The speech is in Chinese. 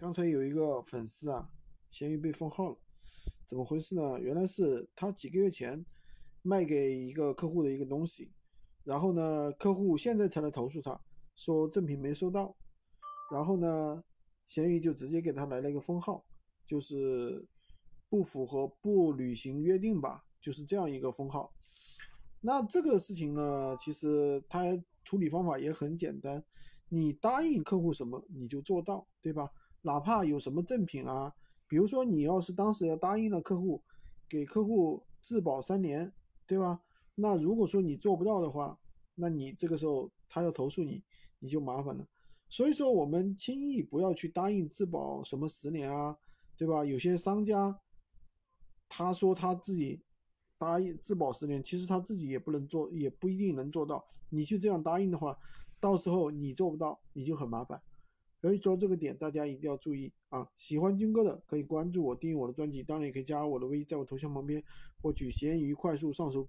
刚才有一个粉丝啊，闲鱼被封号了，怎么回事呢？原来是他几个月前卖给一个客户的一个东西，然后呢，客户现在才来投诉他，说赠品没收到，然后呢，闲鱼就直接给他来了一个封号，就是不符合不履行约定吧，就是这样一个封号。那这个事情呢，其实他处理方法也很简单，你答应客户什么你就做到，对吧？哪怕有什么赠品啊，比如说你要是当时要答应了客户，给客户质保三年，对吧？那如果说你做不到的话，那你这个时候他要投诉你，你就麻烦了。所以说我们轻易不要去答应质保什么十年啊，对吧？有些商家他说他自己答应质保十年，其实他自己也不能做，也不一定能做到。你去这样答应的话，到时候你做不到，你就很麻烦。所以说这个点大家一定要注意啊！喜欢军哥的可以关注我，订阅我的专辑，当然也可以加我的微，在我头像旁边获取闲鱼快速上手。